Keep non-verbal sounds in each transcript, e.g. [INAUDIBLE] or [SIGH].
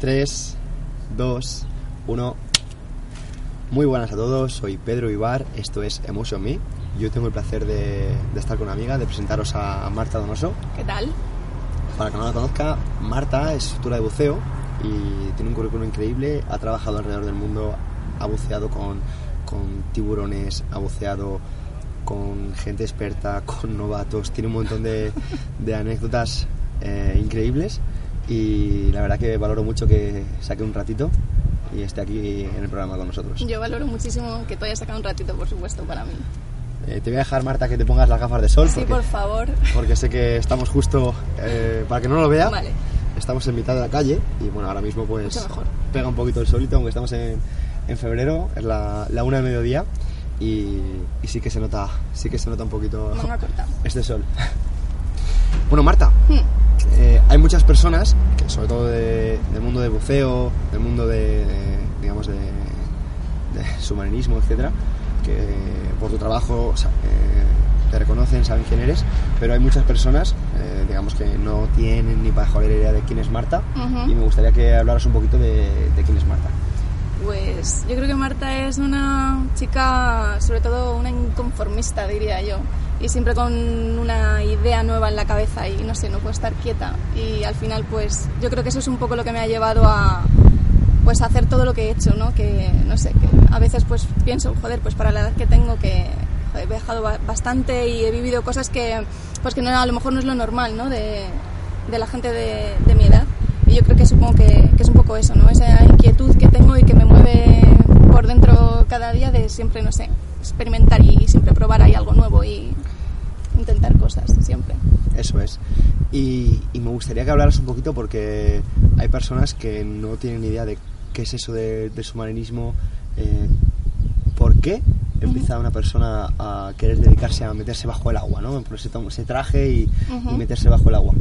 3, 2, 1. Muy buenas a todos, soy Pedro Ibar, esto es Emotion Me. Yo tengo el placer de, de estar con una amiga, de presentaros a Marta Donoso. ¿Qué tal? Para que no la conozca, Marta es instructora de buceo y tiene un currículum increíble, ha trabajado alrededor del mundo, ha buceado con, con tiburones, ha buceado con gente experta, con novatos, tiene un montón de, de anécdotas eh, increíbles y la verdad que valoro mucho que saque un ratito y esté aquí en el programa con nosotros. Yo valoro muchísimo que tú hayas sacado un ratito, por supuesto, para mí. Eh, te voy a dejar, Marta, que te pongas las gafas de sol. Sí, porque, por favor. Porque sé que estamos justo, eh, para que no lo vea, Vale. estamos en mitad de la calle y bueno, ahora mismo pues mejor. pega un poquito el solito, aunque estamos en, en febrero, es la, la una de mediodía y, y sí que se nota, sí que se nota un poquito este sol. [LAUGHS] Bueno, Marta, Hmm. Eh, hay muchas personas, que sobre todo de- del mundo de buceo, del mundo de, de, digamos, de, de [LAUGHS] submarinismo, etcétera, que por tu trabajo o sea, eh, te reconocen, saben quién eres, pero hay muchas personas, eh, digamos, que no tienen ni para joder idea de quién es Marta, y me gustaría que hablaras un poquito de, de quién es Marta. Pues yo creo que Marta es una chica, sobre todo una inconformista, diría yo. Y siempre con una idea nueva en la cabeza y no sé, no puede estar quieta. Y al final, pues yo creo que eso es un poco lo que me ha llevado a pues hacer todo lo que he hecho, ¿no? Que no sé, que a veces pues pienso, joder, pues para la edad que tengo que he viajado ba- bastante y he vivido cosas que pues que no, a lo mejor no es lo normal, ¿no? De, de la gente de, de mi edad. Y yo creo que supongo que, que es un poco eso, ¿no? Esa inquietud que tengo y que me mueve por dentro cada día de siempre, no sé, experimentar y siempre probar ahí algo nuevo y intentar cosas, siempre. Eso es. Y, y me gustaría que hablaras un poquito porque hay personas que no tienen ni idea de qué es eso de- del submarinismo, eh, por qué empieza una persona a querer dedicarse a meterse bajo el agua, ¿no? Ponerse to- ese traje y, y Ujú. meterse bajo el agua.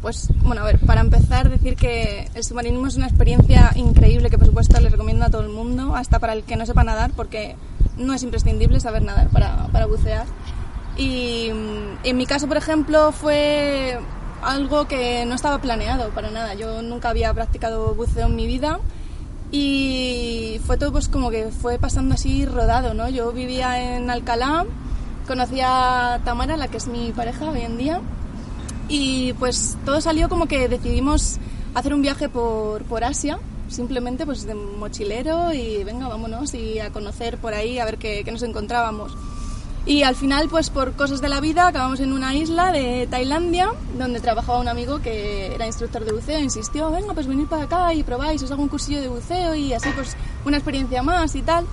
Pues bueno, a ver, para empezar decir que el submarinismo es una experiencia increíble que por supuesto le recomiendo a todo el mundo, hasta para el que no sepa nadar, porque no es imprescindible saber nadar para, para bucear. Y mm, en mi caso, por ejemplo, fue algo que no estaba planeado para nada. Yo nunca había practicado buceo en mi vida y fue todo pues como que fue pasando así rodado, ¿no? Yo vivía en Alcalá, conocí a Tamara, la que es mi pareja hoy en día, y pues todo salió como que decidimos hacer un viaje por, por Asia, simplemente pues de mochilero y venga, vámonos y a conocer por ahí, a ver qué, qué nos encontrábamos. Y al final, pues por cosas de la vida, acabamos en una isla de Tailandia, donde trabajaba un amigo que era instructor de buceo, insistió, venga, pues venid para acá y probáis, os hago un cursillo de buceo y así pues una experiencia más y tal.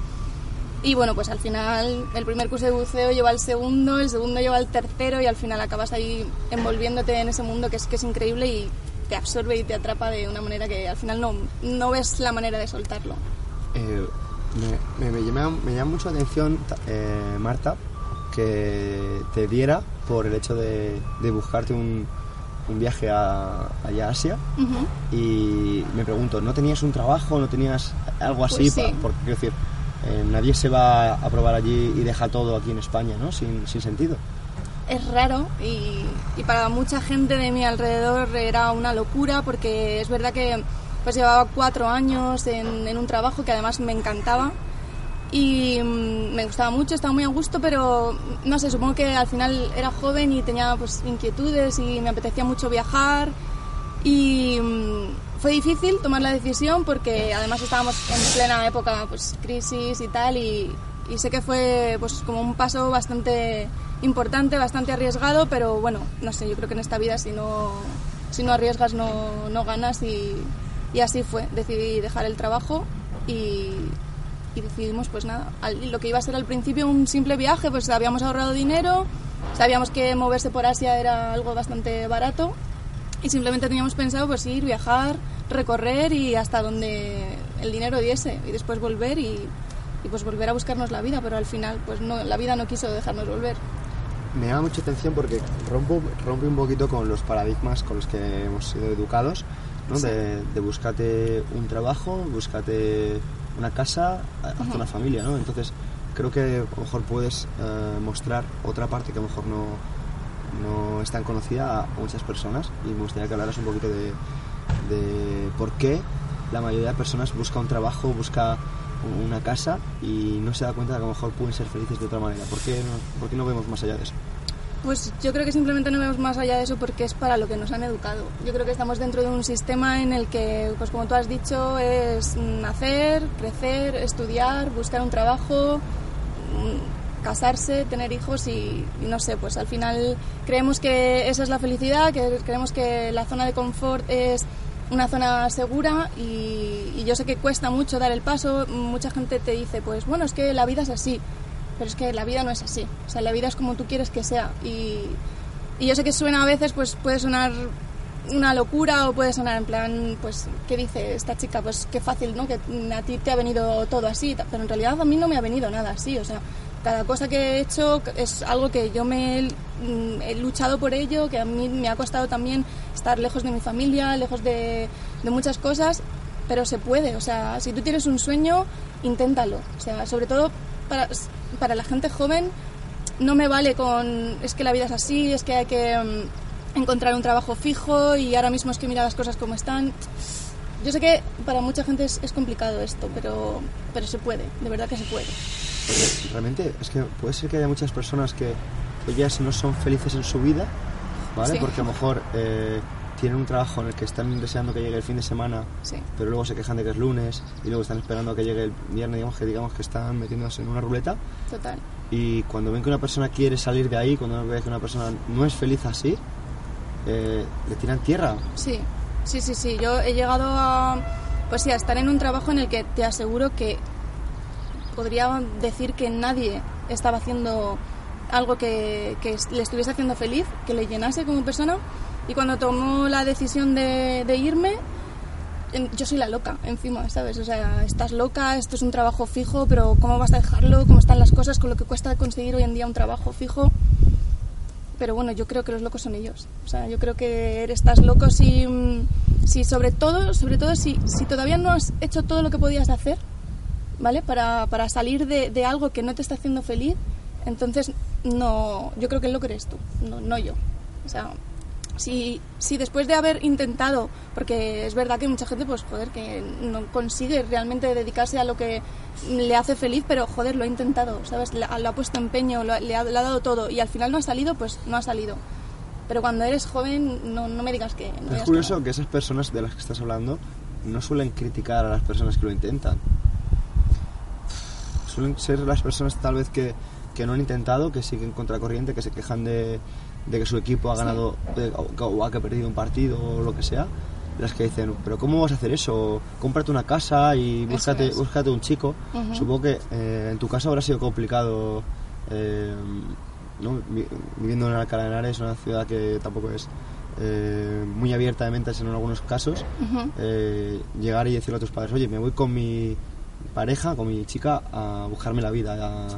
Y bueno, pues al final el primer curso de buceo lleva al segundo, el segundo lleva al tercero y al final acabas ahí envolviéndote en ese mundo que es, que es increíble y te absorbe y te atrapa de una manera que al final no, no ves la manera de soltarlo. Eh, me, me- me llama, me llama mucho la atención, eh, Marta, que te diera por el hecho de, de buscarte un, un viaje a, allá a Asia. Ujú. Y me pregunto, ¿no tenías un trabajo? ¿No tenías algo así? Pues sí. Pa- Porque quiero decir, eh, nadie se va a probar allí y deja todo aquí en España, ¿no? Sin, sin sentido. es raro y, y para mucha gente de mi alrededor era una locura porque es verdad que pues llevaba cuatro años en, en un trabajo que además me encantaba y mm, me gustaba mucho, estaba muy a gusto, pero no sé, supongo que al final era joven y tenía pues inquietudes y me apetecía mucho viajar. Y mm, fue difícil tomar la decisión porque además estábamos en plena época pues crisis y tal y, y sé que fue pues como un paso bastante importante, bastante arriesgado, pero bueno, no sé, yo creo que en esta vida si no, si no arriesgas no, no ganas y, y así fue, decidí dejar el trabajo y, y decidimos pues nada, lo que iba a ser al principio un simple viaje, pues habíamos ahorrado dinero, sabíamos que moverse por Asia era algo bastante barato y simplemente teníamos pensado pues ir, viajar, recorrer y hasta donde el dinero diese y después volver y, y, pues volver a buscarnos la vida, pero al final pues no, la vida no quiso dejarnos volver. Me llama mucha atención porque rompo, rompe un poquito con los paradigmas con los que hemos sido educados, ¿no? Sí. De, de búscate un trabajo, búscate una casa, haz Ujú. una familia, ¿no? Entonces, creo que a lo mejor puedes eh, mostrar otra parte que a lo mejor no, no es tan conocida a muchas personas y me gustaría que hablaras un poquito de, de por qué la mayoría de personas busca un trabajo, busca una casa y no se da cuenta de que a lo mejor pueden ser felices de otra manera. ¿Por qué no, por qué no vemos más allá de eso? Pues yo creo que simplemente no vemos más allá de eso porque es para lo que nos han educado. Yo creo que estamos dentro de un sistema en el que, pues como tú has dicho, es nacer, crecer, estudiar, buscar un trabajo, mm, casarse, tener hijos y, y no sé, pues al final creemos que esa es la felicidad, que creemos que la zona de confort es una zona segura y, y yo sé que cuesta mucho dar el paso. Mucha gente te dice, pues bueno, es que la vida es así pero es que la vida no es así. O sea, la vida es como tú quieres que sea. Y, yo sé que suena a veces, pues puede sonar una locura o puede sonar en plan, pues, ¿qué dice esta chica? Pues qué fácil, ¿no? Que a ti te ha venido todo así. Pero en realidad a mí no me ha venido nada así. O sea, cada cosa que he hecho es algo que yo me he, he luchado por ello, que a mí me ha costado también estar lejos de mi familia, lejos de, de muchas cosas. Pero se puede, o sea, si tú tienes un sueño, inténtalo. O sea, sobre todo para, para la gente joven no me vale con es que la vida es así, es que hay que um, encontrar un trabajo fijo y ahora mismo es que mira las cosas como están. Yo sé que para mucha gente es, es complicado esto, pero, pero se puede, de verdad que se puede. Porque realmente es que puede ser que haya muchas personas que ellas no son felices en su vida, ¿vale? Sí. Porque a lo mejor eh, tienen un trabajo en el que están deseando que llegue el fin de semana, Sí. pero luego se quejan de que es lunes y luego están esperando a que llegue el viernes, digamos que digamos que están metiéndose en una ruleta Total. y cuando ven que una persona quiere salir de ahí, cuando ven que una persona no es feliz así, eh, le tiran tierra. Sí, sí, sí, sí. Yo he llegado a, pues sí, a estar en un trabajo en el que te aseguro que podría decir que nadie estaba haciendo algo que, que le estuviese haciendo feliz, que le llenase como persona. Y cuando tomó la decisión de, de irme, en- yo soy la loca encima, ¿sabes? O sea, estás loca, esto es un trabajo fijo, pero ¿cómo vas a dejarlo? ¿Cómo están las cosas con lo que cuesta conseguir hoy en día un trabajo fijo? Pero bueno, yo creo que los locos son ellos. O sea, yo creo que estás loco si, mm, si sobre todo, sobre todo si, si todavía no has hecho todo lo que podías hacer, ¿vale? Para, para salir de, de algo que no te está haciendo feliz, entonces no, yo creo que el loco eres tú, no, no yo. O sea, si, si después de haber intentado, porque es verdad que mucha gente, pues joder, que no consigue realmente dedicarse a lo que le hace feliz, pero joder, lo ha intentado, ¿sabes? Le, lo ha puesto empeño, lo le, ha, le ha dado todo y al final no ha salido, pues no ha salido. Pero cuando eres joven, no, no me digas que... no es que curioso no. que esas personas de las que estás hablando no suelen criticar a las personas que lo intentan. Suelen ser las personas tal vez que, que no han intentado, que siguen contracorriente, que se quejan de, de que su equipo ha Sí. ganado de- o, ha que perdido un partido o lo que sea. Las que dicen, pero ¿cómo vas a hacer eso? Cómprate una casa y búscate, es. búscate un chico. Supongo que eh, en tu caso habrá sido complicado eh, ¿no? Vi- viviendo en Alcalá de Henares, una ciudad que tampoco es eh, muy abierta de mentes en algunos casos, eh, llegar y decirle a tus padres, oye, me voy con mi pareja, con mi chica, a buscarme la vida. a-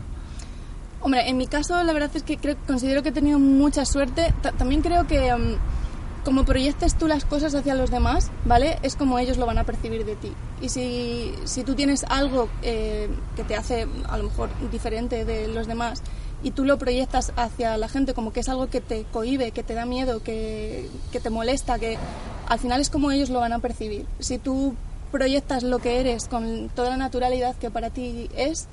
Hombre, en mi caso la verdad es que creo, considero que he tenido mucha suerte. Ta- también creo que mm, como proyectes tú las cosas hacia los demás, ¿vale? Es como ellos lo van a percibir de ti. Y si, si tú tienes algo eh, que te hace a lo mejor diferente de los demás y tú lo proyectas hacia la gente como que es algo que te cohibe, que te da miedo, que, que te molesta, que al final es como ellos lo van a percibir. Si tú proyectas lo que eres con toda la naturalidad que para ti es,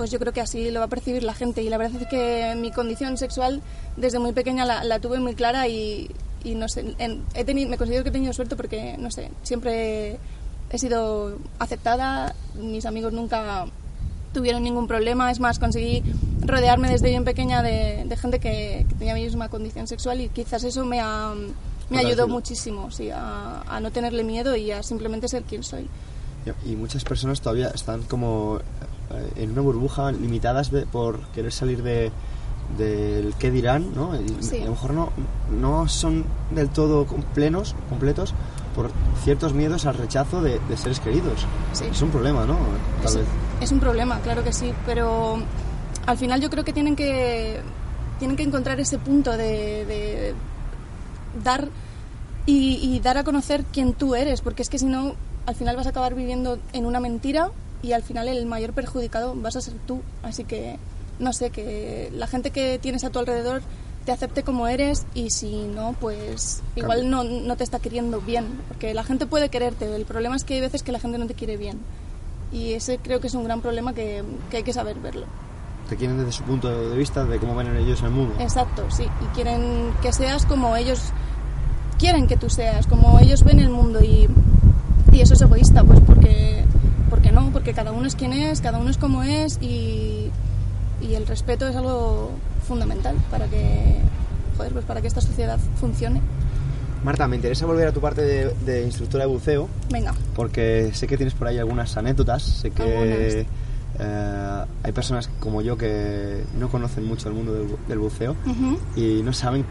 pues yo creo que así lo va a percibir la gente. Y la verdad es que mi condición sexual desde muy pequeña la, la tuve muy clara y, y no sé, en- he tenido, me considero que he tenido suerte porque, no sé, siempre he sido aceptada, mis amigos nunca tuvieron ningún problema, es más, conseguí rodearme desde bien pequeña de, de gente que, que tenía mi misma condición sexual y quizás eso me, ha, me ayudó muchísimo, sí, a, a no tenerle miedo y a simplemente ser quien soy. y muchas personas todavía están como en una burbuja, limitadas de- por querer salir de del qué dirán, ¿no? Y Sí. a lo mejor no, no son del todo plenos, completos, por ciertos miedos al rechazo de, de seres queridos. Sí. Es un problema, ¿no? Tal es, vez. es un problema, claro que sí, pero al final yo creo que tienen que tienen que encontrar ese punto de, de dar y, y dar a conocer quién tú eres, porque es que si no, al final vas a acabar viviendo en una mentira y al final el mayor perjudicado vas a ser tú. Así que, no sé, que la gente que tienes a tu alrededor te te acepte como eres y si no, pues igual no, no te está queriendo bien, porque la gente puede quererte, el problema es que hay veces que la gente no te quiere bien y ese creo que es un gran problema que, que hay que saber verlo. Te quieren desde su punto de vista, de cómo ven ellos el mundo. Exacto, sí, y quieren que seas como ellos quieren que tú seas, como ellos ven el mundo y, y eso es egoísta, pues porque, porque no, porque cada uno es quien es, cada uno es como es y, y el respeto es algo fundamental para que, joder, pues para que esta sociedad funcione. Marta, me interesa volver a tu parte de, de instructora de buceo. Venga. Porque sé que tienes por ahí algunas anécdotas, sé que eh, hay personas como yo que no conocen mucho el mundo del, del buceo y no saben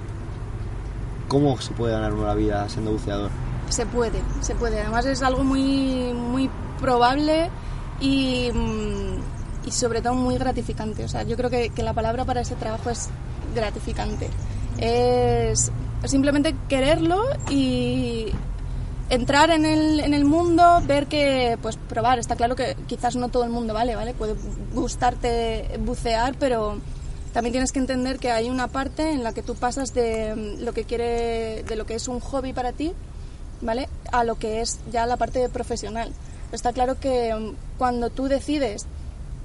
cómo se puede ganar una vida siendo buceador. Se puede, se puede. Además es algo muy, muy probable y, mm, y sobre todo muy gratificante. O sea, yo creo que, que la palabra para ese trabajo es gratificante. Es simplemente quererlo y entrar en el, en el mundo, ver que, pues probar. Está claro que quizás no todo el mundo vale, ¿vale? Puede gustarte bucear, pero también tienes que entender que hay una parte en la que tú pasas de mm, lo que quiere, de lo que es un hobby para ti, ¿vale? A lo que es ya la parte profesional. Está claro que mm, cuando tú decides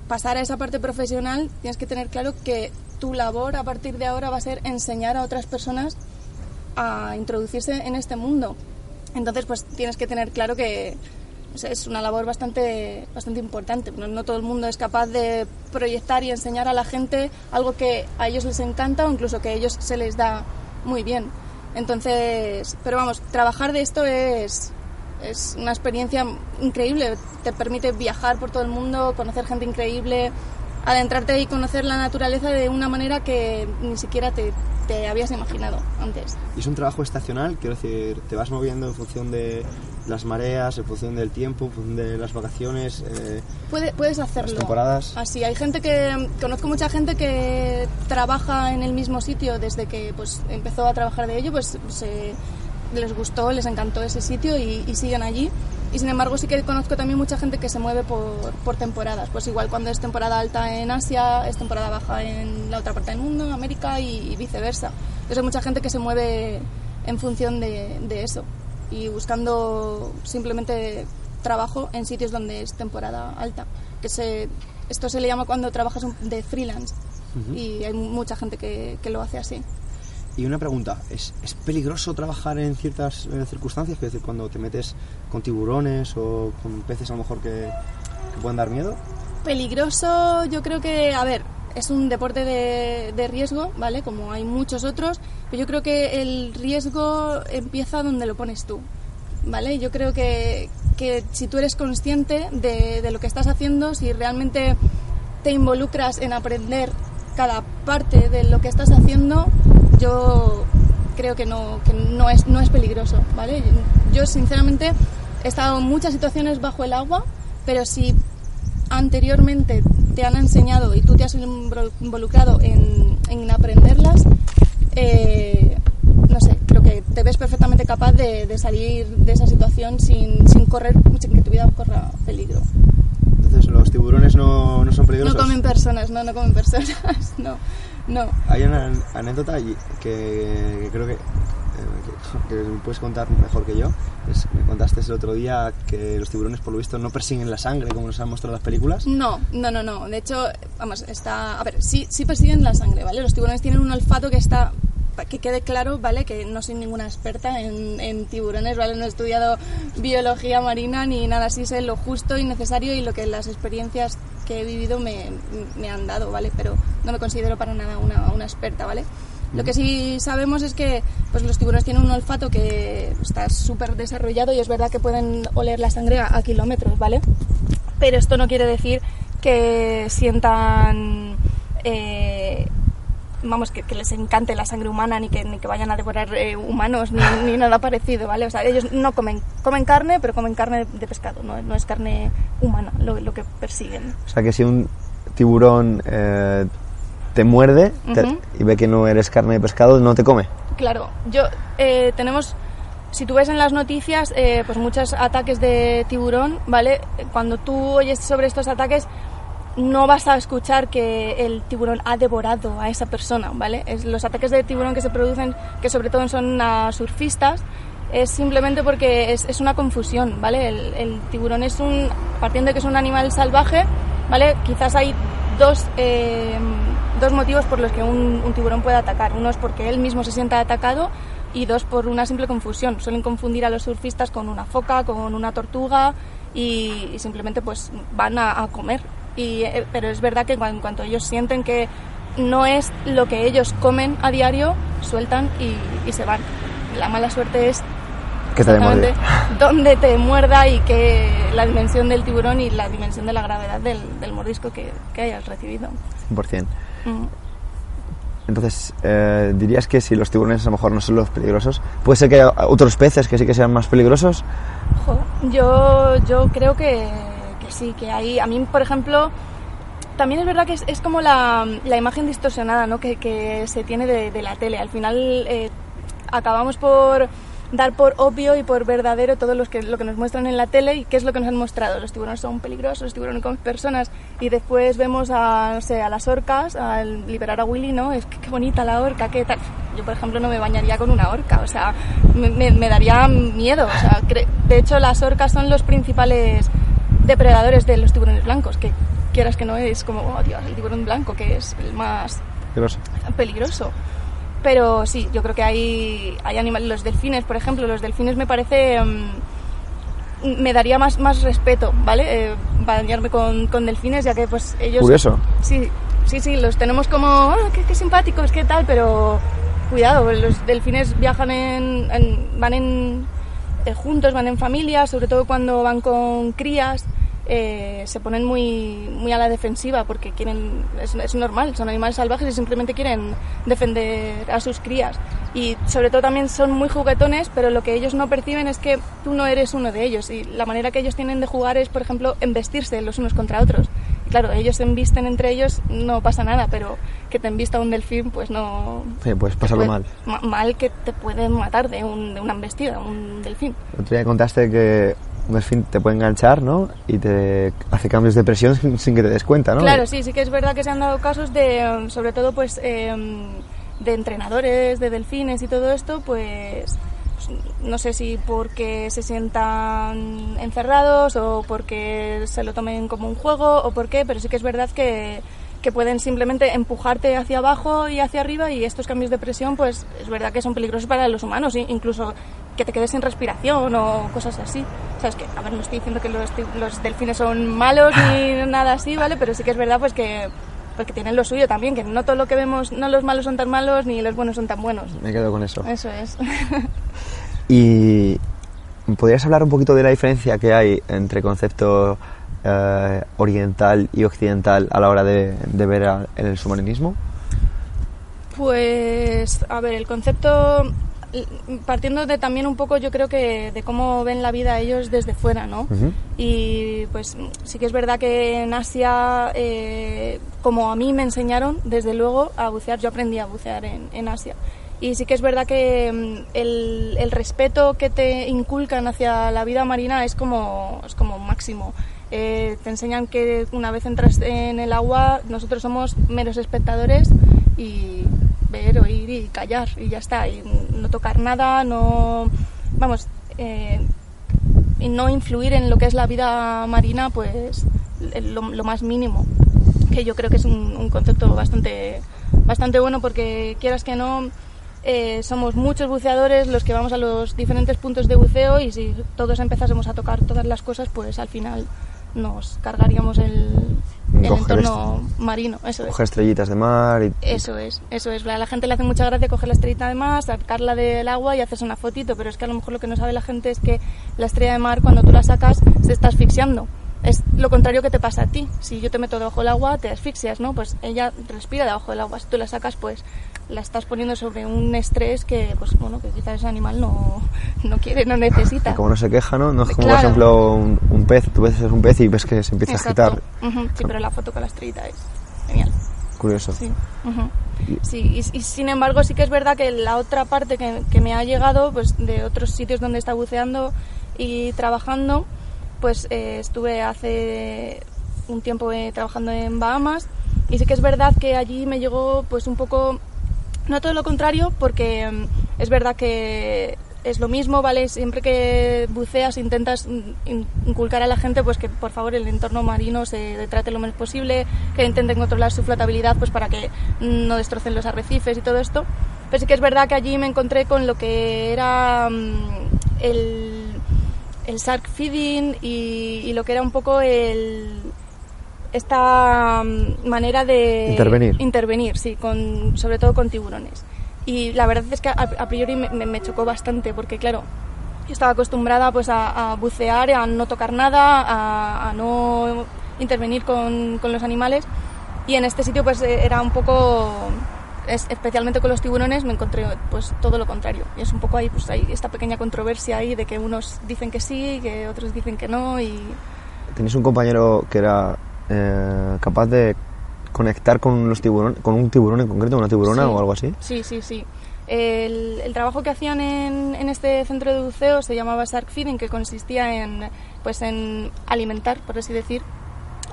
pasar a esa parte profesional, tienes que tener claro que tu labor a partir de ahora va a ser enseñar a otras personas a introducirse en este mundo. Entonces, pues tienes que tener claro que o sea, es una labor bastante, bastante importante. No, no todo el mundo es capaz de proyectar y enseñar a la gente algo que a ellos les encanta o incluso que a ellos se les da muy bien. Entonces, pero vamos, trabajar de esto es, es una experiencia increíble. Te permite viajar por todo el mundo, conocer gente increíble, adentrarte y conocer la naturaleza de una manera que ni siquiera te, te habías imaginado antes. Y es un trabajo estacional, quiero decir, te vas moviendo en función de las mareas, en función del tiempo, en función de las vacaciones. eh, Puede- puedes hacerlo. Las temporadas. Así, hay gente que. Conozco mucha gente que trabaja en el mismo sitio desde que pues, empezó a trabajar de ello, pues se, les gustó, les encantó ese sitio y, y siguen allí. Y sin embargo, sí que conozco también mucha gente que se mueve por, por temporadas. Pues igual cuando es temporada alta en Asia, es temporada baja en la otra parte del mundo, en América y, y viceversa. Entonces hay mucha gente que se mueve en función de, de eso y buscando simplemente trabajo en sitios donde es temporada alta. Que se, esto se le llama cuando trabajas de freelance y hay mucha gente que, que lo hace así. Y una pregunta, ¿es, es peligroso trabajar en ciertas eh, circunstancias? Es decir, cuando te metes con tiburones o con peces a lo mejor que, que pueden dar miedo. Peligroso, yo creo que, a ver, es un deporte de, de riesgo, ¿vale? Como hay muchos otros, pero yo creo que el riesgo empieza donde lo pones tú, ¿vale? Yo creo que, que si tú eres consciente de, de lo que estás haciendo, si realmente te involucras en aprender cada parte de lo que estás haciendo, yo creo que no, que no, es, no es peligroso, ¿vale? Yo sinceramente he estado en muchas situaciones bajo el agua, pero si anteriormente te han enseñado y tú te has invo- involucrado en, en aprenderlas, eh, no sé, creo que te ves perfectamente capaz de, de salir de esa situación sin, sin correr, sin que tu vida corra peligro. Entonces, los tiburones no, no son No peligrosos. comen personas, no, no comen personas, [LAUGHS] no, no. Hay una an- anécdota que, creo que, eh, que, que puedes contar mejor que yo. Es- me contaste el otro día que los tiburones, por lo visto, no persiguen la sangre como nos han mostrado las películas. No, no, no, no. De hecho, vamos, está. A ver, sí, sí persiguen la sangre, ¿vale? Los tiburones tienen un olfato que está. Que quede claro, ¿vale? Que no soy ninguna experta en, en tiburones, ¿vale? No he estudiado biología marina ni nada así, sé lo justo y necesario y lo que las experiencias que he vivido me, me han dado, ¿vale? Pero no me considero para nada una, una experta, ¿vale? Lo que sí sabemos es que pues, los tiburones tienen un olfato que está súper desarrollado y es verdad que pueden oler la sangre a, a kilómetros, ¿vale? Pero esto no quiere decir que sientan, eh, vamos, que, que les encante la sangre humana ni que, ni que vayan a devorar eh, humanos ni, ni nada parecido, ¿vale? O sea, ellos no comen, comen carne, pero comen carne de pescado, no, no es carne humana lo, lo que persiguen. O sea que si un tiburón eh, te muerde te- y ve que no eres carne de pescado, no te come. Claro, yo eh, tenemos, si tú ves en las noticias, eh, pues muchos ataques de tiburón, ¿vale? Cuando tú oyes sobre estos ataques, no vas a escuchar que el tiburón ha devorado a esa persona, ¿vale? Los ataques de tiburón que se producen, que sobre todo son a surfistas, es simplemente porque es, una confusión, ¿vale? El, tiburón es un, partiendo de que es un animal salvaje, ¿vale? Quizás hay dos, eh, dos motivos por los que un, tiburón puede atacar. Uno es porque él mismo se sienta atacado y dos por una simple confusión. Suelen confundir a los surfistas con una foca, con una tortuga y, simplemente pues van a comer. Y, eh, pero es verdad que en cuanto ellos sienten que no es lo que ellos comen a diario, sueltan y, y se van. La mala suerte es que te muerde. dónde te muerda y que la dimensión del tiburón y la dimensión de la gravedad del, del mordisco que, que, hayas recibido. 100%. Mm. Entonces, eh, ¿dirías que si los tiburones a lo mejor no son los peligrosos, puede ser que haya otros peces que sí que sean más peligrosos? Jo, yo, yo creo que, sí, que hay... A mí, por ejemplo, también es verdad que es, es como la, la, imagen distorsionada ¿no? que, que se tiene de, de, la tele. Al final eh, acabamos por dar por obvio y por verdadero todo lo que, lo que nos muestran en la tele y qué es lo que nos han mostrado. Los tiburones son peligrosos, los tiburones con personas y después vemos a, no sé, a las orcas, al liberar a Willy, ¿no? Es que qué bonita la orca, qué tal. Yo, por ejemplo, no me bañaría con una orca, o sea, me, me, me daría miedo. O sea, de hecho, las orcas son los principales depredadores de los tiburones blancos, que quieras que no es como, oh Dios, el tiburón blanco, que es el más peligroso. peligroso pero sí, yo creo que hay, hay animales, los delfines, por ejemplo, los delfines me parece, um, me daría más, más respeto, ¿vale? Eh, bañarme con, con, delfines, ya que pues ellos... Curioso. Sí, sí, sí, los tenemos como, oh, qué, qué, simpáticos, qué tal, pero cuidado, los delfines viajan en, en van en, eh, juntos, van en familia, sobre todo cuando van con crías, eh, se ponen muy, muy a la defensiva porque quieren, es, es, normal, son animales salvajes y simplemente quieren defender a sus crías. Y sobre todo también son muy juguetones, pero lo que ellos no perciben es que tú no eres uno de ellos. Y la manera que ellos tienen de jugar es, por ejemplo, embestirse los unos contra otros. Y claro, ellos se embisten entre ellos, no pasa nada, pero que te embista un delfín, pues no... Sí, pues pasarlo mal. Mal que te pueden matar de, un, de una embestida, un delfín. El otro día contaste que un delfín te puede enganchar, ¿no? Y te hace cambios de presión sin que te des cuenta, ¿no? Claro, sí, sí que es verdad que se han dado casos de, sobre todo, pues, eh, de entrenadores, de delfines y todo esto, pues, no sé si porque se sientan encerrados o porque se lo tomen como un juego o por qué, pero sí que es verdad que que pueden simplemente empujarte hacia abajo y hacia arriba y estos cambios de presión pues es verdad que son peligrosos para los humanos, incluso que te quedes sin respiración o cosas así. Sabes que, a ver, no estoy diciendo que los, los delfines son malos ni [LAUGHS] nada así, ¿vale? Pero sí que es verdad pues que porque tienen lo suyo también, que no todo lo que vemos, no los malos son tan malos ni los buenos son tan buenos. Me quedo con eso. Eso es. [LAUGHS] y ¿podrías hablar un poquito de la diferencia que hay entre concepto eh, oriental y occidental a la hora de, de ver a, el submarinismo? Pues, a ver, el concepto partiendo de también un poco yo creo que de cómo ven la vida ellos desde fuera, ¿no? Uh -huh. Y pues sí que es verdad que en Asia, eh, como a mí me enseñaron, desde luego, a bucear, yo aprendí a bucear en, en Asia. Y sí que es verdad que mm, el, el, respeto que te inculcan hacia la vida marina es como, es como máximo. Eh, te enseñan que una vez entras en el agua, nosotros somos meros espectadores y ver, oír y callar y ya está. Y no tocar nada, no. Vamos. Eh, y no influir en lo que es la vida marina, pues lo, más mínimo. Que yo creo que es un, un, concepto bastante, bastante bueno porque quieras que no. Eh, somos muchos buceadores los que vamos a los diferentes puntos de buceo y si todos empezásemos a tocar todas las cosas, pues al final nos cargaríamos el, el entorno marino. Eso coger es. estrellitas de mar. Y... Eso es, eso es. A la gente le hace mucha gracia coger la estrellita de mar, sacarla del agua y hacerse una fotito, pero es que a lo mejor lo que no sabe la gente es que la estrella de mar, cuando tú la sacas, se está asfixiando. Es lo contrario que te pasa a ti. Si yo te meto debajo del agua, te asfixias, ¿no? Pues ella respira debajo del agua. Si tú la sacas, pues la estás poniendo sobre un estrés que, pues bueno, que quizás ese animal no, no quiere, no necesita. Y como no se queja, ¿no? No es como, claro. por ejemplo, un, un, pez. Tú ves un pez y ves que se empieza Exacto. a agitar. Uh -huh. Sí, pero la foto con la estrellita es genial. Curioso. Sí. Uh -huh. Sí, y, y, sin embargo sí que es verdad que la otra parte que, que me ha llegado, pues de otros sitios donde está buceando y trabajando, pues eh, estuve hace un tiempo eh, trabajando en Bahamas y sí que es verdad que allí me llegó pues un poco, no todo lo contrario, porque mm, es verdad que es lo mismo, ¿vale? Siempre que buceas intentas inculcar a la gente pues que por favor el entorno marino se trate lo menos posible, que intenten controlar su flotabilidad pues para que no destrocen los arrecifes y todo esto. Pero sí que es verdad que allí me encontré con lo que era mm, el, el shark feeding y, lo que era un poco el esta mm, manera de intervenir, intervenir sí, con, sobre todo con tiburones. Y la verdad es que a, priori me, chocó bastante porque, claro, yo estaba acostumbrada pues a, bucear, a no tocar nada, a, no intervenir con, con, los animales y en este sitio pues eh, era un poco, especialmente con los tiburones, me encontré pues todo lo contrario. Y es un poco ahí, pues hay esta pequeña controversia ahí de que unos dicen que sí, que otros dicen que no y... ¿Tenéis un compañero que era eh, capaz de conectar con los tiburones, con un tiburón en concreto, una tiburona o algo así? Sí, sí, sí. El, trabajo que hacían en, en, este centro de buceo se llamaba Shark Feeding, que consistía en, pues, en alimentar, por así decir,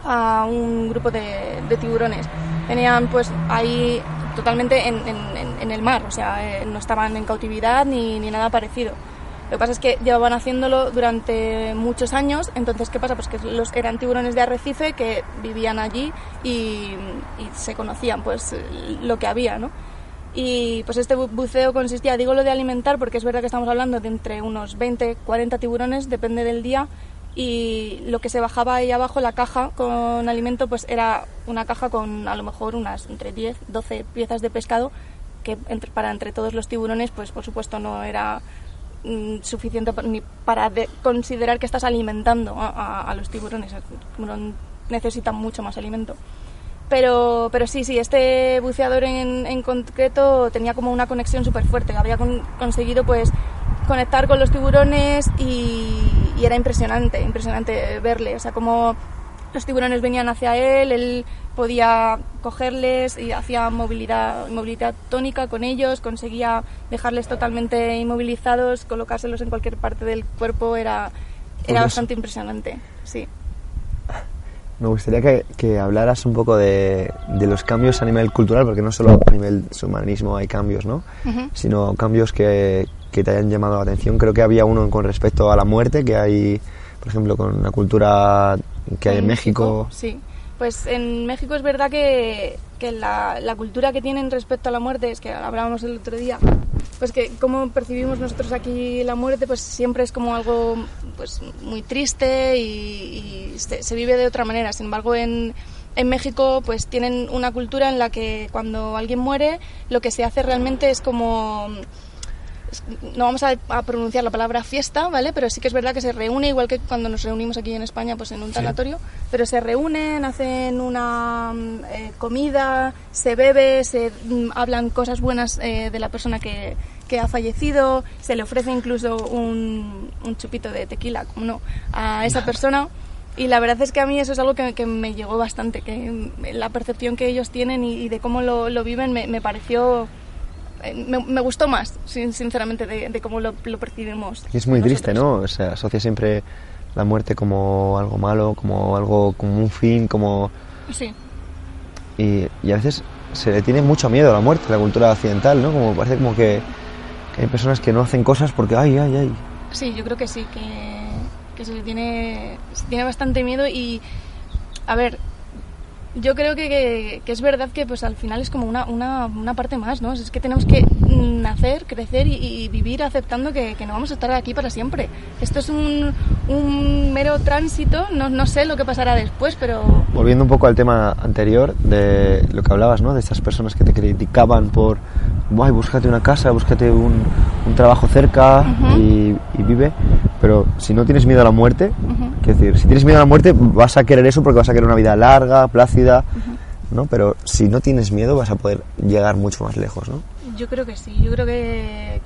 a un grupo de, tiburones. Tenían pues ahí totalmente en, en, en, el mar, o sea, eh, no estaban en cautividad ni, ni nada parecido. Lo que pasa es que llevaban haciéndolo durante muchos años, entonces ¿qué pasa? Pues que los, eran tiburones de arrecife que vivían allí y, se conocían pues lo que había, ¿no? Y pues este buceo consistía, digo lo de alimentar porque es verdad que estamos hablando de entre unos 20, 40 tiburones, depende del día, y lo que se bajaba ahí abajo, la caja con alimento, pues era una caja con a lo mejor unas entre 10, 12 piezas de pescado, que para entre todos los tiburones, pues por supuesto no era suficiente ni para considerar que estás alimentando a, los tiburones. necesitan mucho más alimento. Pero, pero sí, sí, este buceador en, en concreto tenía como una conexión súper fuerte. Había conseguido pues conectar con los tiburones y, y, era impresionante, impresionante verle. O sea, como los tiburones venían hacia él, él podía cogerles y hacía movilidad, movilidad tónica con ellos, conseguía dejarles totalmente inmovilizados, colocárselos en cualquier parte del cuerpo, era, era bastante impresionante, sí. Me gustaría que, que hablaras un poco de, de, los cambios a nivel cultural, porque no solo a nivel submarinismo hay cambios, ¿no? Sino cambios que, que te hayan llamado la atención. Creo que había uno con respecto a la muerte, que hay, por ejemplo, con la cultura que hay en, México. Sí, pues en México es verdad que, que la, la, cultura que tienen respecto a la muerte, es que hablábamos el otro día, pues que cómo percibimos nosotros aquí la muerte, pues siempre es como algo pues muy triste y, se, se, vive de otra manera. Sin embargo, en, en México pues tienen una cultura en la que cuando alguien muere, lo que se hace realmente es como no vamos a, pronunciar la palabra fiesta, ¿vale? Pero sí que es verdad que se reúne, igual que cuando nos reunimos aquí en España, pues en un tanatorio, pero se reúnen, hacen una mm, eh, comida, se bebe, se mm, hablan cosas buenas eh, de la persona que, que, ha fallecido, se le ofrece incluso un, un chupito de tequila, como no, a esa persona. Y la verdad es que a mí eso es algo que, que me llegó bastante, que mm, la percepción que ellos tienen y, de cómo lo, lo viven me, me pareció eh, me, gustó más, sinceramente, de, cómo lo, percibimos. Y es muy triste, ¿no? se asocia siempre la muerte como algo malo, como algo, como un fin, como... Sí. Y, y a veces se le tiene mucho miedo a la muerte, la cultura occidental, ¿no? Como parece como que, hay personas que no hacen cosas porque, ay, ay, ay. Sí, yo creo que sí, que, que se le tiene, se tiene bastante miedo y, a ver, yo creo que, que, es verdad que pues al final es como una, una, una, parte más, ¿no? Es que tenemos que nacer, crecer y, vivir aceptando que, que, no vamos a estar aquí para siempre. Esto es un, un mero tránsito, no, no, sé lo que pasará después, pero... Volviendo un poco al tema anterior de lo que hablabas, ¿no? De estas personas que te criticaban por, Ay, búscate una casa, búscate un, un trabajo cerca y, y, vive, pero si no tienes miedo a la muerte, Quiero decir, si tienes miedo a la muerte, vas a querer eso porque vas a querer una vida larga, plácida, ¿no? Pero si no tienes miedo, vas a poder llegar mucho más lejos, ¿no? Yo creo que sí. Yo creo que,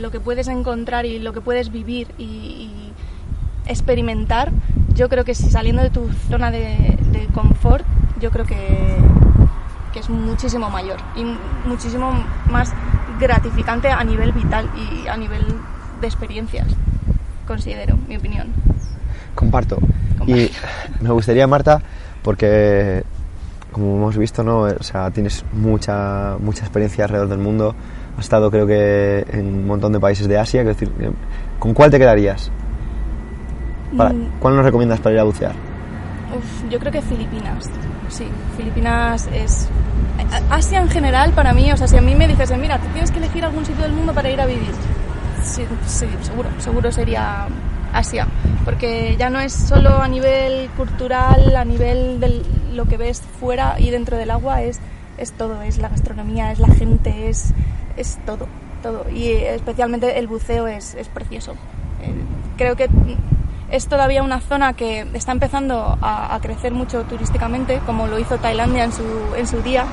lo que puedes encontrar y lo que puedes vivir y, experimentar, yo creo que si saliendo de tu zona de, confort, yo creo que, que es muchísimo mayor y muchísimo más gratificante a nivel vital y a nivel de experiencias, considero, mi opinión. Comparto. Y [LAUGHS] me gustaría, Marta, porque como hemos visto, ¿no? O sea, tienes mucha, mucha experiencia alrededor del mundo. Has estado, creo que, en un montón de países de Asia. decir, ¿con cuál te quedarías? Mm. ¿Cuál nos recomiendas para ir a bucear? Uf, yo creo que Filipinas. Sí, Filipinas es. Asia en general, para mí, o sea, si a mí me dices, mira, tú tienes que elegir algún sitio del mundo para ir a vivir, sí, sí seguro, seguro sería Asia, porque ya no es solo a nivel cultural, a nivel de lo que ves fuera y dentro del agua, es, es todo, es la gastronomía, es la gente, es, es todo, todo. Y especialmente el buceo es, es precioso. Eh, creo que es todavía una zona que está empezando a, crecer mucho turísticamente, como lo hizo Tailandia en su, en su día.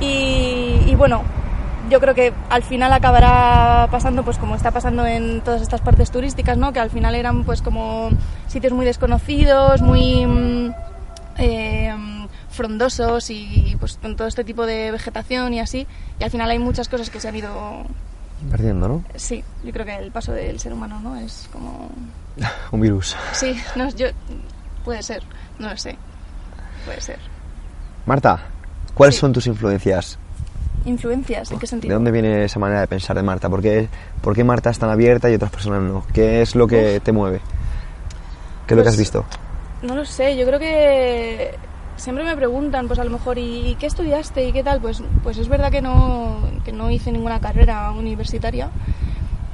y bueno, yo creo que al final acabará pasando pues como está pasando en todas estas partes turísticas, ¿no? Que al final eran pues como sitios muy desconocidos, muy mm, eh, frondosos y pues con todo este tipo de vegetación y así. Y al final hay muchas cosas que se han ido perdiendo, ¿no? Sí, yo creo que el paso del ser humano, ¿no? Es como [LAUGHS] un virus. Sí, no, yo puede ser, no lo sé, puede ser. Marta, ¿cuáles son tus influencias influencias? ¿En qué sentido? ¿De dónde viene esa manera de pensar de Marta? ¿Por qué, por qué Marta es tan abierta y otras personas no? ¿Qué es lo que te mueve? ¿Qué es lo que has pues, visto? No lo sé, yo creo que siempre me preguntan, pues a lo mejor, ¿y qué estudiaste y qué tal? Pues, pues es verdad que no, que no hice ninguna carrera universitaria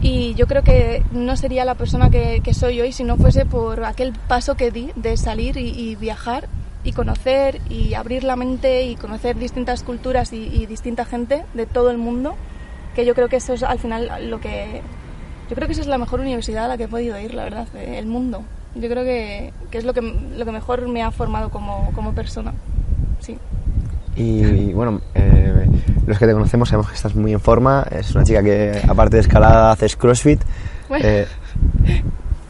y yo creo que no sería la persona que, que soy hoy si no fuese por aquel paso que di de salir y, y viajar y conocer y abrir la mente y conocer distintas culturas y, distinta gente de todo el mundo, que yo creo que eso es al final lo que... Yo creo que esa es la mejor universidad a la que he podido ir, la verdad, el mundo. Yo creo que, que es lo que, lo que mejor me ha formado como, como persona, sí. Y, bueno, eh, los que te conocemos sabemos que estás muy en forma. Es una chica que, aparte de escalada, haces crossfit. Eh,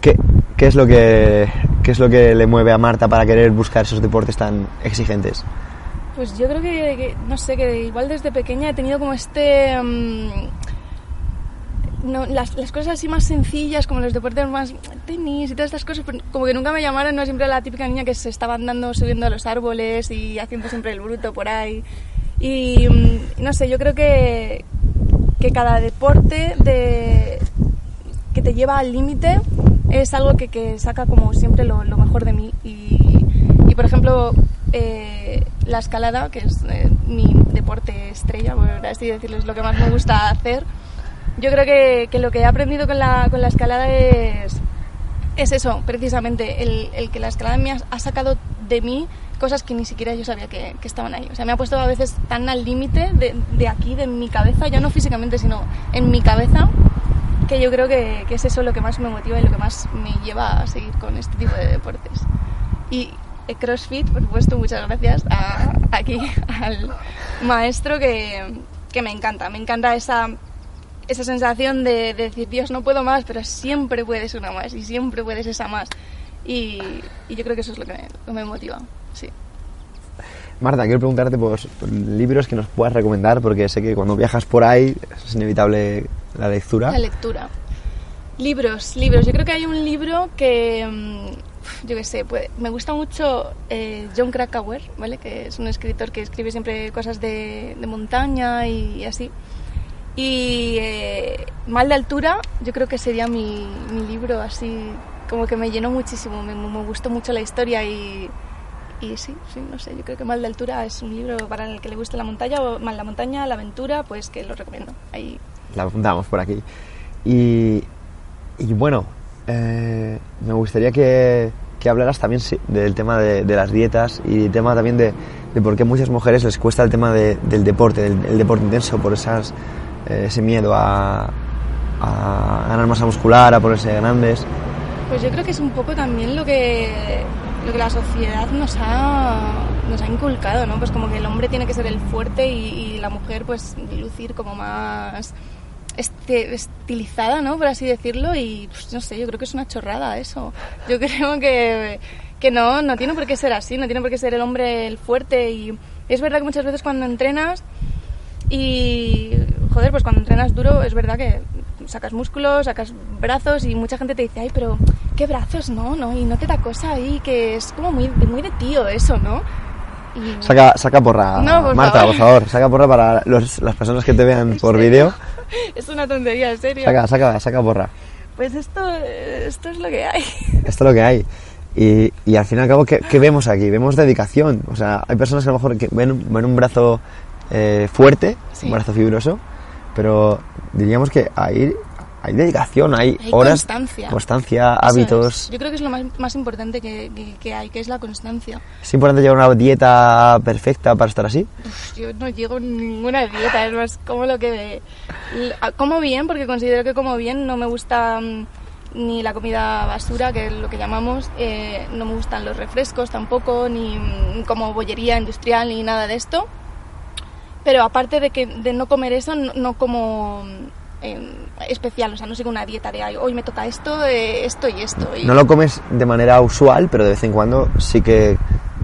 ¿qué, ¿qué, es lo que ¿Qué es lo que le mueve a Marta para querer buscar esos deportes tan exigentes? Pues yo creo que, no sé, que igual desde pequeña he tenido como este... Mm, las, cosas así más sencillas, como los deportes más tenis y todas estas cosas, como que nunca me llamaron, no siempre la típica niña que se estaba andando, subiendo a los árboles y haciendo siempre el bruto por ahí. Y mm, no sé, yo creo que, que cada deporte de, que te lleva al límite es algo que, que, saca como siempre lo, mejor de mí. Y, y por ejemplo, eh, la escalada, que es eh, mi deporte estrella, por así decirlo, es lo que más me gusta hacer. Yo creo que, que lo que he aprendido con la, con la escalada es, es eso, precisamente, el, el, que la escalada me ha, sacado de mí cosas que ni siquiera yo sabía que, que, estaban ahí. O sea, me ha puesto a veces tan al límite de, de, aquí, de mi cabeza, ya no físicamente, sino en mi cabeza, que yo creo que, que, es eso lo que más me motiva y lo que más me lleva a seguir con este tipo de deportes. Y CrossFit, por supuesto, muchas gracias aquí al maestro que, que, me encanta. Me encanta esa, esa sensación de, decir, Dios, no puedo más, pero siempre puedes una más y siempre puedes esa más. Y, y yo creo que eso es lo que me, lo me motiva, sí. Marta, quiero preguntarte por, por, libros que nos puedas recomendar, porque sé que cuando viajas por ahí es inevitable la lectura. La lectura. Libros, libros. Yo creo que hay un libro que, mm, yo qué sé, pues, me gusta mucho eh, John Krakauer, ¿vale? Que es un escritor que escribe siempre cosas de, de montaña y, así. Y eh, Mal de altura, yo creo que sería mi, mi, libro así, como que me llenó muchísimo, me, gustó mucho la historia y sí, sí, no sé, yo creo que Mal de Altura es un libro para el que le guste la montaña o Mal la montaña, la aventura, pues que lo recomiendo. Ahí. La apuntamos por aquí. Y, bueno, eh, me gustaría que, hablaras también sí, del tema de, las dietas y el tema también de, de, por qué a muchas mujeres les cuesta el tema de, del deporte, del deporte intenso, por esas, eh, ese miedo a ganar masa muscular, a ponerse grandes. Pues yo creo que es un poco también lo que lo que la sociedad nos ha, nos ha inculcado, ¿no? Pues como que el hombre tiene que ser el fuerte y, la mujer pues lucir como más este, estilizada, ¿no? Por así decirlo y pues, no sé, yo creo que es una chorrada eso. Yo [LAUGHS] creo que, que no, no tiene por qué ser así, no tiene por qué ser el hombre el fuerte y es verdad que muchas veces cuando entrenas y joder, pues cuando entrenas duro es verdad que sacas músculos, sacas brazos y mucha gente te dice, ay, pero qué brazos, no, no, y no te da cosa ahí, que es como muy, muy de tío eso, ¿no? Y- Saca, saca porra, No, por Marta, favor. por favor, saca porra para los- las personas que te vean por vídeo. [LAUGHS] Es una tontería, en serio. Saca, saca, saca porra. Pues esto, esto es lo que hay. [LAUGHS] Esto es lo que hay. Y, y al fin y al cabo, ¿qué, qué vemos aquí? Vemos dedicación. O sea, hay personas que a lo mejor que ven, ven un brazo eh, fuerte, Sí. un brazo fibroso, pero diríamos que hay, hay dedicación, hay, Hay horas, constancia. constancia, hábitos. es. Yo creo que es lo más, más importante que, que- que hay, que es la constancia. ¿Es importante llevar una dieta perfecta para estar así? Uf, yo no llego a ninguna dieta, es más como lo que... Como bien, porque considero que como bien, no me gusta mm, ni la comida basura, que es lo que llamamos, eh, no me gustan los refrescos tampoco, ni mm, como bollería industrial, ni nada de esto. Pero aparte de, que, de no comer eso, no, no como eh, especial, o sea, no sigo una dieta de "Ay, hoy me toca esto, eh, esto y esto. y- No lo comes de manera usual, pero de vez en cuando sí que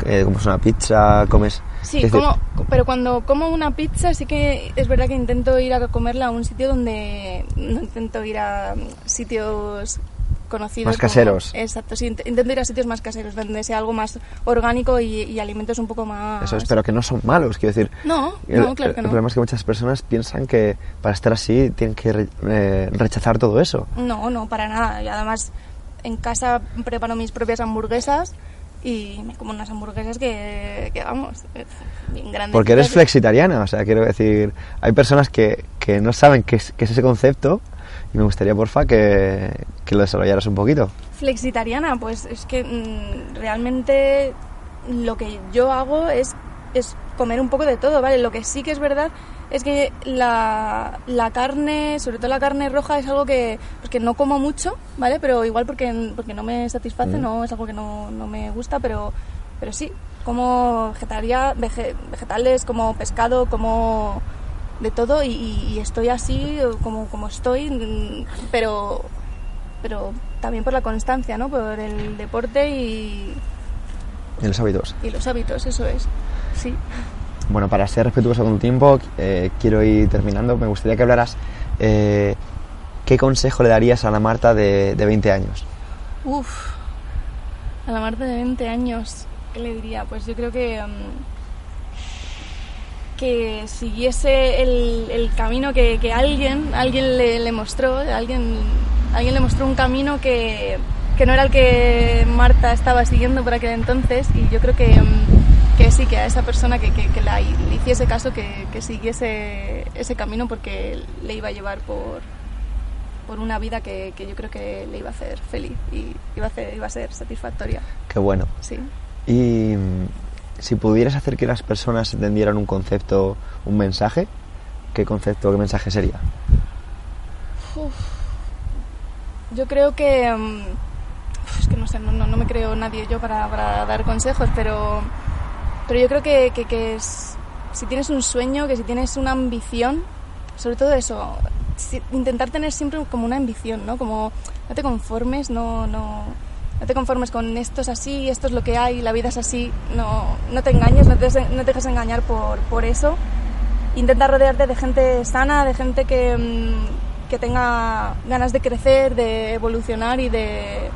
eh, comes una pizza, comes... Sí, como, pero cuando como una pizza sí que es verdad que intento ir a comerla a un sitio donde no intento ir a sitios conocidos. Más como- caseros. exacto, sí, int- intento ir a sitios más caseros, donde sea algo más orgánico y, y alimentos un poco más... Eso es, pero que no son malos, quiero decir. No, El, no, claro que el no. problema es que muchas personas piensan que para estar así tienen que re- eh, rechazar todo eso. No, no, para nada. Y además en casa preparo mis propias hamburguesas y me como unas hamburguesas que, que vamos, eh, bien grandes. Porque eres flexitariana, o sea, quiero decir, hay personas que, que no saben qué es, qué es ese concepto y me gustaría, porfa, que, que lo desarrollaras un poquito. Flexitariana, pues es que mm, realmente lo que yo hago es, es comer un poco de todo, ¿vale? Lo que sí que es verdad es que la, la carne, sobre todo la carne roja, es algo que, pues que no como mucho, ¿vale? Pero igual porque, porque no me satisface, Mm. no es algo que no, no me gusta, pero, pero sí, como vegetaria, vege- vegetales, como pescado, como de todo y, y estoy así como, como estoy, pero pero también por la constancia, ¿no? Por el deporte y, los hábitos. y los hábitos, eso es. Sí. Bueno, para ser respetuoso con tu tiempo, eh, quiero ir terminando. Me gustaría que hablaras eh, qué consejo le darías a la Marta de, de 20 años. Uf. A la Marta de 20 años, ¿qué le diría? Pues yo creo que mm, que siguiese el, el camino que, que alguien alguien le, le mostró, alguien alguien le mostró un camino que, que no era el que Marta estaba siguiendo por aquel entonces y yo creo que, mm, que sí, que a esa persona que, que, la, le hiciese caso, que, que siguiese ese camino porque le iba a llevar por, por una vida que, que yo creo que le iba a hacer feliz y iba a, hacer- iba a ser satisfactoria. Qué bueno. Sí. Y si pudieras hacer que las personas entendieran un concepto, un mensaje, ¿qué concepto, qué mensaje sería? Uf. Yo creo que... mm, Es que no sé, no, me creo nadie yo para, dar consejos, pero, pero yo creo que, es- si tienes un sueño, que si tienes una ambición, sobre todo eso, intentar tener siempre como una ambición, ¿no? Como no te conformes, no, no, no te conformes con esto es así, esto es lo que hay, la vida es así, no, no te engañes, no te, no te dejes engañar por, por eso. Intenta rodearte de gente sana, de gente que, mm, que tenga ganas de crecer, de evolucionar y de,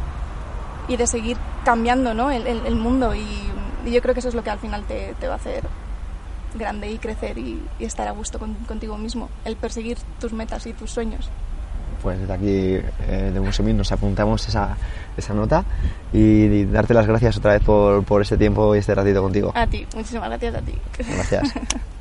y de seguir cambiando ¿no? el, mundo. Y, yo creo que eso es lo que al final te, te va a hacer grande y crecer y, estar a gusto con- contigo mismo. El perseguir tus metas y tus sueños. Pues desde aquí eh, de Musomín nos apuntamos esa, esa nota y darte las gracias otra vez por, por este tiempo y este ratito contigo. A ti, muchísimas gracias a ti. Gracias. [LAUGHS]